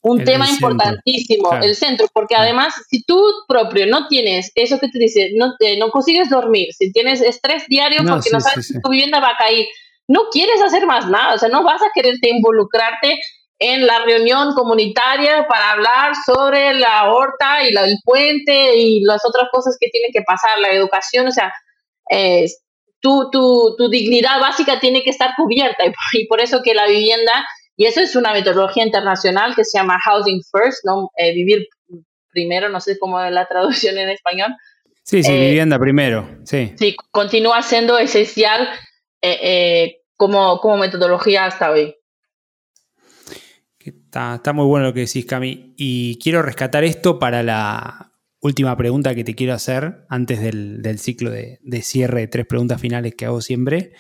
un tema importantísimo, el centro, porque además, si tú propio no tienes eso que te dice, no, no consigues dormir, si tienes estrés diario porque no sabes si tu vivienda va a caer, no quieres hacer más nada, o sea, no vas a quererte involucrarte en la reunión comunitaria para hablar sobre la horta y el puente y las otras cosas que tienen que pasar, la educación, o sea, tu, tu, tu, dignidad básica tiene que estar cubierta y por eso que la vivienda y eso es una metodología internacional que se llama Housing First, ¿no? Eh, vivir primero, no sé cómo es la traducción en español. Sí, sí, eh, vivienda primero, sí. Sí, continúa siendo esencial eh, como, como metodología hasta hoy. Está, está, muy bueno lo que decís, Cami. Y quiero rescatar esto para la última pregunta que te quiero hacer antes del, del ciclo de, de, cierre de tres preguntas finales que hago siempre.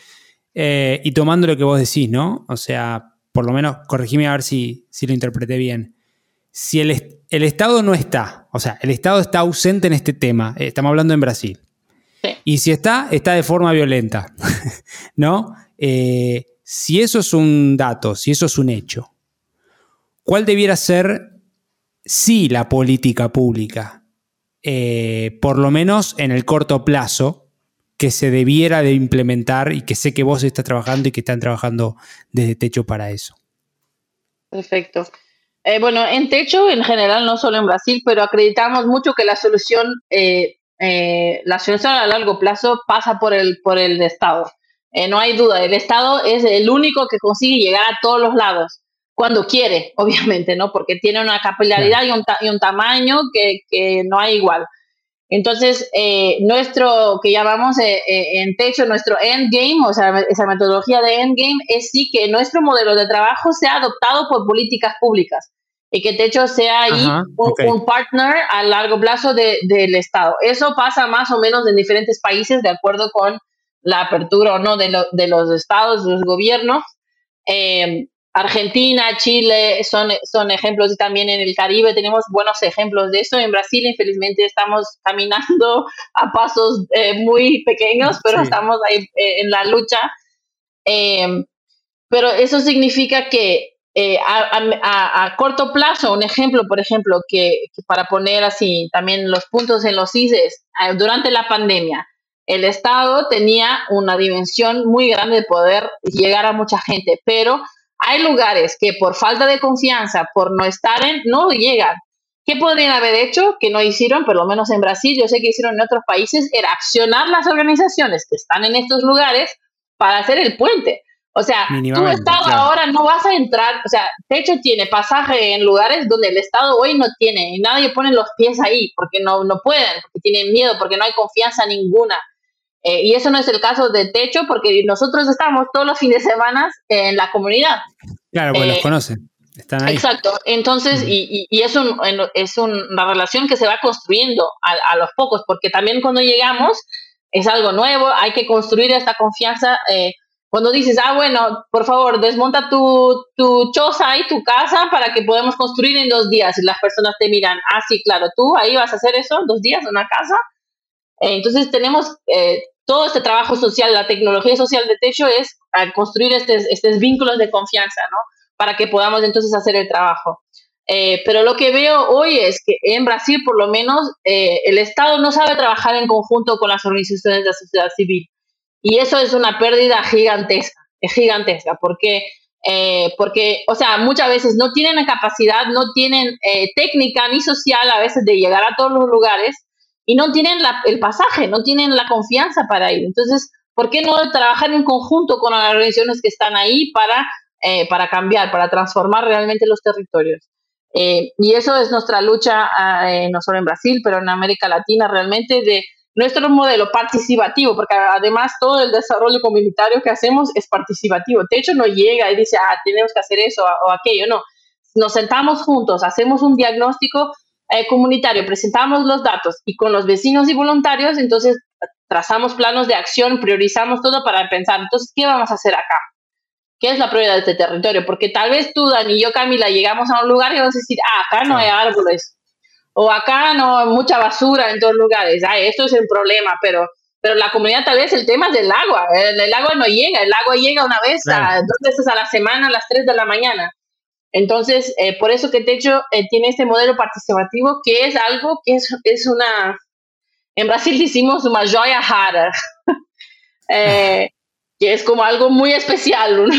y tomando lo que vos decís, ¿no? O sea, por lo menos corregime a ver si, si lo interpreté bien. Si el, el, Estado no está, o sea, el Estado está ausente en este tema, eh, estamos hablando en Brasil. Y si está, está de forma violenta, ¿no? Eh, si eso es un dato, si eso es un hecho, ¿cuál debiera ser, sí, la política pública? Eh, por lo menos en el corto plazo, que se debiera de implementar y que sé que vos estás trabajando y que están trabajando desde Techo para eso. Perfecto. Eh, bueno, en Techo, en general, no solo en Brasil, pero acreditamos mucho que la solución, eh, la solución a largo plazo pasa por el, por el Estado. no hay duda, el Estado es el único que consigue llegar a todos los lados, cuando quiere, obviamente, ¿no? Porque tiene una capilaridad y, un y, un tamaño que, que no hay igual. Entonces, eh, nuestro, que llamamos eh, eh, en techo, nuestro endgame, o sea, esa metodología de endgame, es sí que nuestro modelo de trabajo sea adoptado por políticas públicas y que techo sea ahí un, partner a largo plazo del Estado. Eso pasa más o menos en diferentes países de acuerdo con la apertura o no de, de los estados, de los gobiernos. Argentina, Chile son, son ejemplos y también en el Caribe tenemos buenos ejemplos de eso. En Brasil, infelizmente, estamos caminando a pasos eh, muy pequeños, pero estamos ahí eh, en la lucha. Em, pero eso significa que eh, a, corto plazo, un ejemplo, por ejemplo, que, para poner así también los puntos en los ICES, durante la pandemia, el Estado tenía una dimensión muy grande de poder llegar a mucha gente, pero hay lugares que por falta de confianza, por no estar en, no llegan. ¿Qué podrían haber hecho que no hicieron, por lo menos en Brasil, yo sé que hicieron en otros países, era accionar las organizaciones que están en estos lugares para hacer el puente? O sea, tu Estado ahora no vas a entrar, o sea, de hecho tiene pasaje en lugares donde el Estado hoy no tiene y nadie pone los pies ahí porque no, no pueden, porque tienen miedo, porque no hay confianza ninguna. Eh, y eso no es el caso de Techo, porque nosotros estamos todos los fines de semana en la comunidad. Claro, pues los eh, conocen. Están ahí. Exacto. Entonces, y, y, es, un, es una relación que se va construyendo a, los pocos, porque también cuando llegamos es algo nuevo, hay que construir esta confianza. Eh, cuando dices, ah, bueno, por favor, desmonta tu, tu choza y tu casa para que podamos construir en dos días. Y las personas te miran, ah, sí, claro, tú ahí vas a hacer eso, dos días, una casa. Entonces tenemos todo este trabajo social, la tecnología social de techo es construir estos, vínculos de confianza, ¿no? Para que podamos entonces hacer el trabajo. Eh, pero lo que veo hoy es que en Brasil, por lo menos, eh, el Estado no sabe trabajar en conjunto con las organizaciones de la sociedad civil. Y eso es una pérdida gigantesca, gigantesca, porque eh, porque, o sea, muchas veces no tienen la capacidad, no tienen eh, técnica ni social a veces de llegar a todos los lugares y no tienen el pasaje, no tienen la confianza para ir. Entonces, ¿por qué no trabajar en conjunto con las organizaciones que están ahí para, eh, para cambiar, para transformar realmente los territorios? y eso es nuestra lucha, no solo en Brasil, pero en América Latina realmente de nuestro modelo participativo, porque además todo el desarrollo comunitario que hacemos es participativo. De hecho, no llega y dice, ah, tenemos que hacer eso o aquello, no. Nos sentamos juntos, hacemos un diagnóstico eh, comunitario, presentamos los datos y con los vecinos y voluntarios, entonces trazamos planos de acción, priorizamos todo para pensar, entonces, ¿qué vamos a hacer acá? ¿Qué es la prioridad de este territorio? Porque tal vez tú, Dani y yo, Camila, llegamos a un lugar y vamos a decir, ah, acá no hay árboles, o acá no, mucha basura en todos lugares, Ay, esto es el problema, pero, pero la comunidad tal vez el tema es del agua, el, agua no llega, el agua llega una vez a dos veces a la semana a las 3 de la mañana. Entonces, eh, por eso que Techo eh, tiene este modelo participativo que es algo que es, es una, en Brasil decimos una joya rara, eh, que es como algo muy especial, un,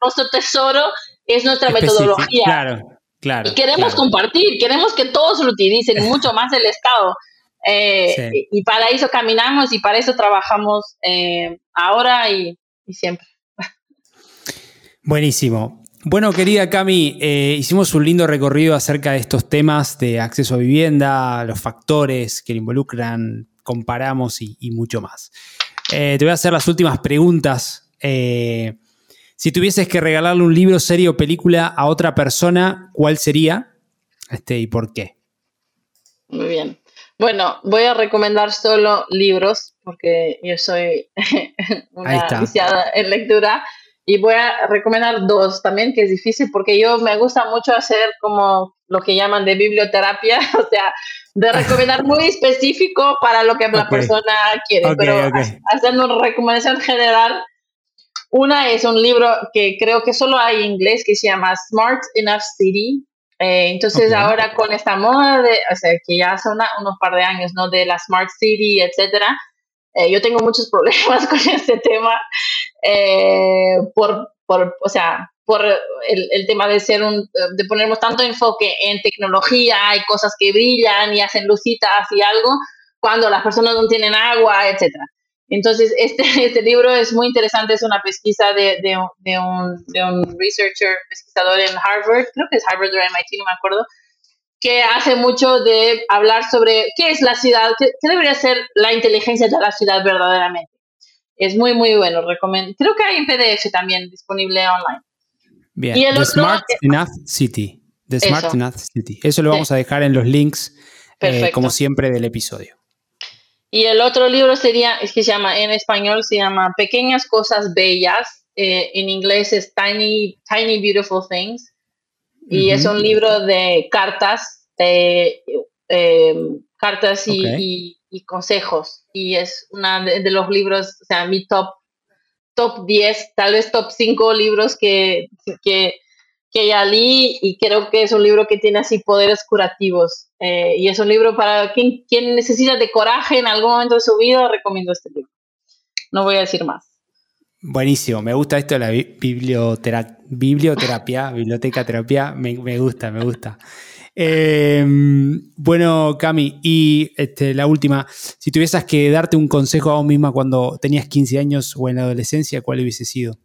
nuestro tesoro es nuestra metodología. Claro y queremos compartir, queremos que todos lo utilicen, mucho más el Estado. Eh, y, para eso caminamos y para eso trabajamos ahora y, siempre. Buenísimo. Bueno, querida Cami, eh, hicimos un lindo recorrido acerca de estos temas de acceso a vivienda, los factores que le involucran, comparamos y, y mucho más. te voy a hacer las últimas preguntas. Si tuvieses que regalarle un libro, serie o película a otra persona, ¿cuál sería? Este, ¿Y por qué? Muy bien. Bueno, voy a recomendar solo libros, porque yo soy una viciada en lectura. Y voy a recomendar dos también, que es difícil, porque yo me gusta mucho hacer como lo que llaman de biblioterapia, o sea, de recomendar muy específico para lo que la persona quiere, pero haciendo una recomendación general una es un libro que creo que solo hay en inglés que se llama Smart Enough City. Eh, entonces ahora con esta moda de, o sea, que ya hace unos par de años, ¿no? De la Smart City, etcétera. Eh, yo tengo muchos problemas con este tema eh, por, por, o sea, por el, el, tema de ser un, de ponernos tanto enfoque en tecnología y cosas que brillan y hacen lucitas y algo, cuando las personas no tienen agua, etcétera. Entonces, este, este libro es muy interesante, es una pesquisa de, de, un, de un researcher, pesquisador en Harvard, creo que es Harvard o MIT, no me acuerdo, que hace mucho de hablar sobre qué es la ciudad, qué, debería ser la inteligencia de la ciudad verdaderamente. Es muy, muy bueno, recomiendo. Creo que hay en PDF también disponible online. Bien, The Smart Enough City. The Smart Enough City. Eso lo vamos a dejar en los links, eh, como siempre, del episodio. Y el otro libro sería, es que se llama, en español se llama Pequeñas Cosas Bellas, eh, en inglés es Tiny, Tiny Beautiful Things, y es un libro de cartas, eh, cartas y, consejos, y es uno de, los libros, o sea, mi top, top 10, tal vez top 5 libros que, que que ya leí y creo que es un libro que tiene así poderes curativos. Eh, y es un libro para quien, quien necesita de coraje en algún momento de su vida, recomiendo este libro. No voy a decir más. Buenísimo, me gusta esto de la biblioterapia, biblioteca terapia, me, me, gusta, me gusta. Em, bueno, Cami, y este, la última, si tuvieses que darte un consejo a vos misma cuando tenías 15 años o en la adolescencia, ¿cuál hubiese sido?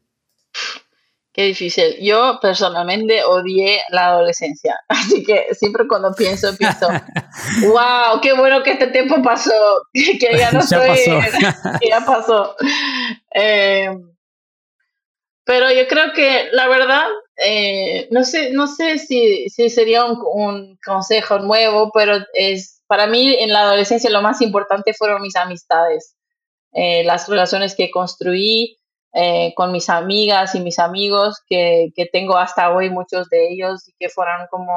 Qué difícil. Yo personalmente odié la adolescencia, así que siempre cuando pienso, pienso, wow, qué bueno que este tiempo pasó, que ya no ya pasó. que ya pasó. Eh, pero yo creo que la verdad, eh, no sé, no sé si, si sería un, consejo nuevo, pero es para mí en la adolescencia lo más importante fueron mis amistades, eh, las relaciones que construí, eh, con mis amigas y mis amigos que, que, tengo hasta hoy, muchos de ellos, y que fueron como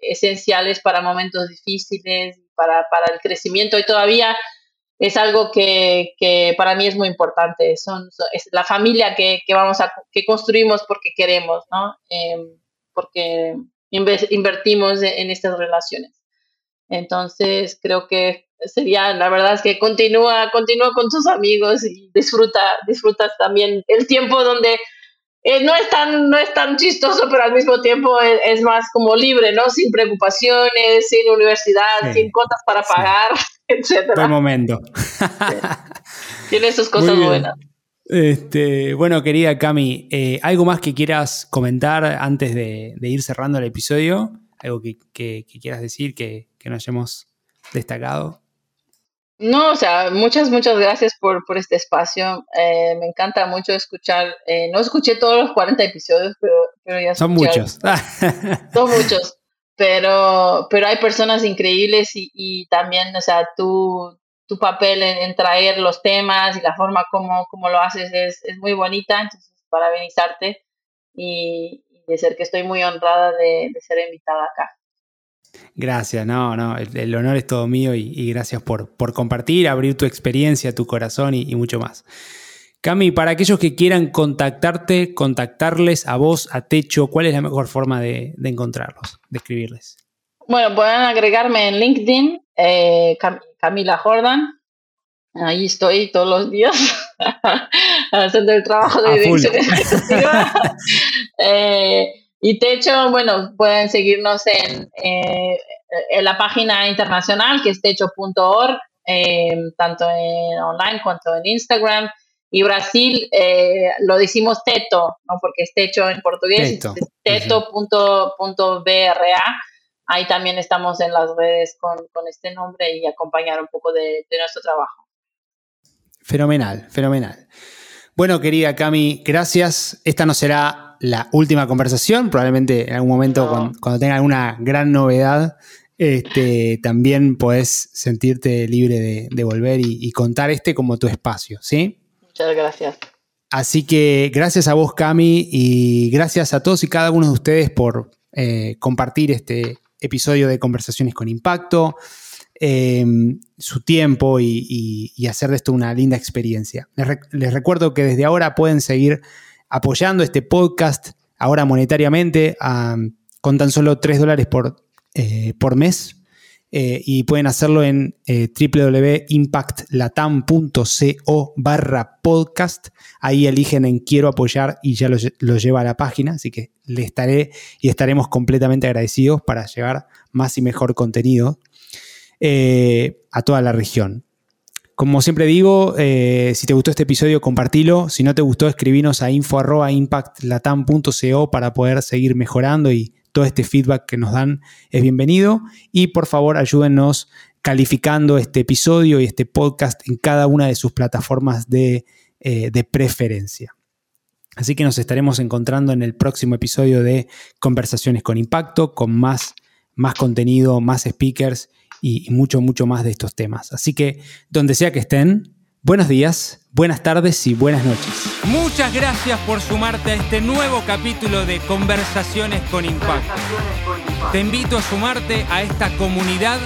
esenciales para momentos difíciles, para, para el crecimiento. Y todavía es algo que, que para mí es muy importante. Son, es la familia que, que, vamos a, que construimos porque queremos, ¿no? Em, porque invertimos en estas relaciones. Entonces, creo que sería, la verdad es que continúa, continúa con tus amigos y disfruta, disfrutas también el tiempo donde eh, no, es tan, no es tan chistoso, pero al mismo tiempo es, más como libre, ¿no? Sin preocupaciones, sin universidad, sin cuotas para pagar, etc. Buen momento. Tiene sus cosas buenas. Este, bueno, querida Cami, eh, ¿algo más que quieras comentar antes de, ir cerrando el episodio? ¿Algo que, quieras decir que, que nos hemos destacado? No, o sea, muchas, muchas gracias por, este espacio. Eh, me encanta mucho escuchar. Eh, no escuché todos los 40 episodios, pero, pero ya Son muchos. son muchos. Pero, pero hay personas increíbles y, también, o sea, tu, tu papel en, traer los temas y la forma como, como lo haces es, muy bonita. Entonces, para benizarte y, de ser que estoy muy honrada de ser invitada acá. Gracias, no, no, el, honor es todo mío y, gracias por, por, compartir, abrir tu experiencia, tu corazón y, mucho más. Cami, para aquellos que quieran contactarte, contactarles a vos, a Techo, ¿cuál es la mejor forma de, encontrarlos, de escribirles? Bueno, pueden agregarme en LinkedIn, eh, Camila Jordan. Ahí estoy todos los días haciendo el trabajo de dirección ejecutiva. eh, y Techo, bueno, pueden seguirnos en, eh, en la página internacional que es techo.org, eh, tanto en online cuanto en Instagram. Y Brasil eh, lo decimos teto, ¿no? porque es techo en portugués, teto.bra. Ahí también estamos en las redes con, con, este nombre y acompañar un poco de, de nuestro trabajo. Fenomenal, fenomenal. Bueno, querida Cami, gracias. Esta no será la última conversación. Probablemente en algún momento, cuando, tenga alguna gran novedad, este, también podés sentirte libre de, volver y, contar este como tu espacio, ¿sí? Muchas gracias. Así que gracias a vos, Cami, y gracias a todos y cada uno de ustedes por eh, compartir este episodio de Conversaciones con Impacto, em, su tiempo y, hacer de esto una linda experiencia. les recuerdo que desde ahora pueden seguir apoyando este podcast ahora monetariamente con tan solo 3 dólares por, eh, por mes. Eh, y pueden hacerlo en eh, www.impactlatam.co barra podcast. Ahí eligen en quiero apoyar y ya lo, lleva a la página, así que le estaré y estaremos completamente agradecidos para llevar más y mejor contenido a toda la región. Como siempre digo, eh, si te gustó este episodio, compartilo. Si no te gustó, escribinos a info.impactlatam.co para poder seguir mejorando y todo este feedback que nos dan es bienvenido. Y por favor, ayúdenos calificando este episodio y este podcast en cada una de sus plataformas de, eh, de preferencia. Así que nos estaremos encontrando en el próximo episodio de Conversaciones con Impacto, con más, más contenido, más speakers y, mucho, mucho más de estos temas. Así que, donde sea que estén, buenos días, buenas tardes y buenas noches. Muchas gracias por sumarte a este nuevo capítulo de Conversaciones con Impacto. Te invito a sumarte a esta comunidad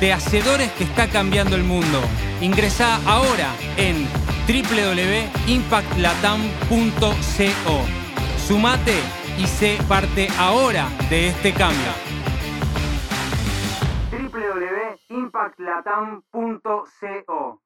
de hacedores que está cambiando el mundo. Ingresa ahora en www.impactlatam.co. Sumate y sé parte ahora de este cambio www.impactlatam.co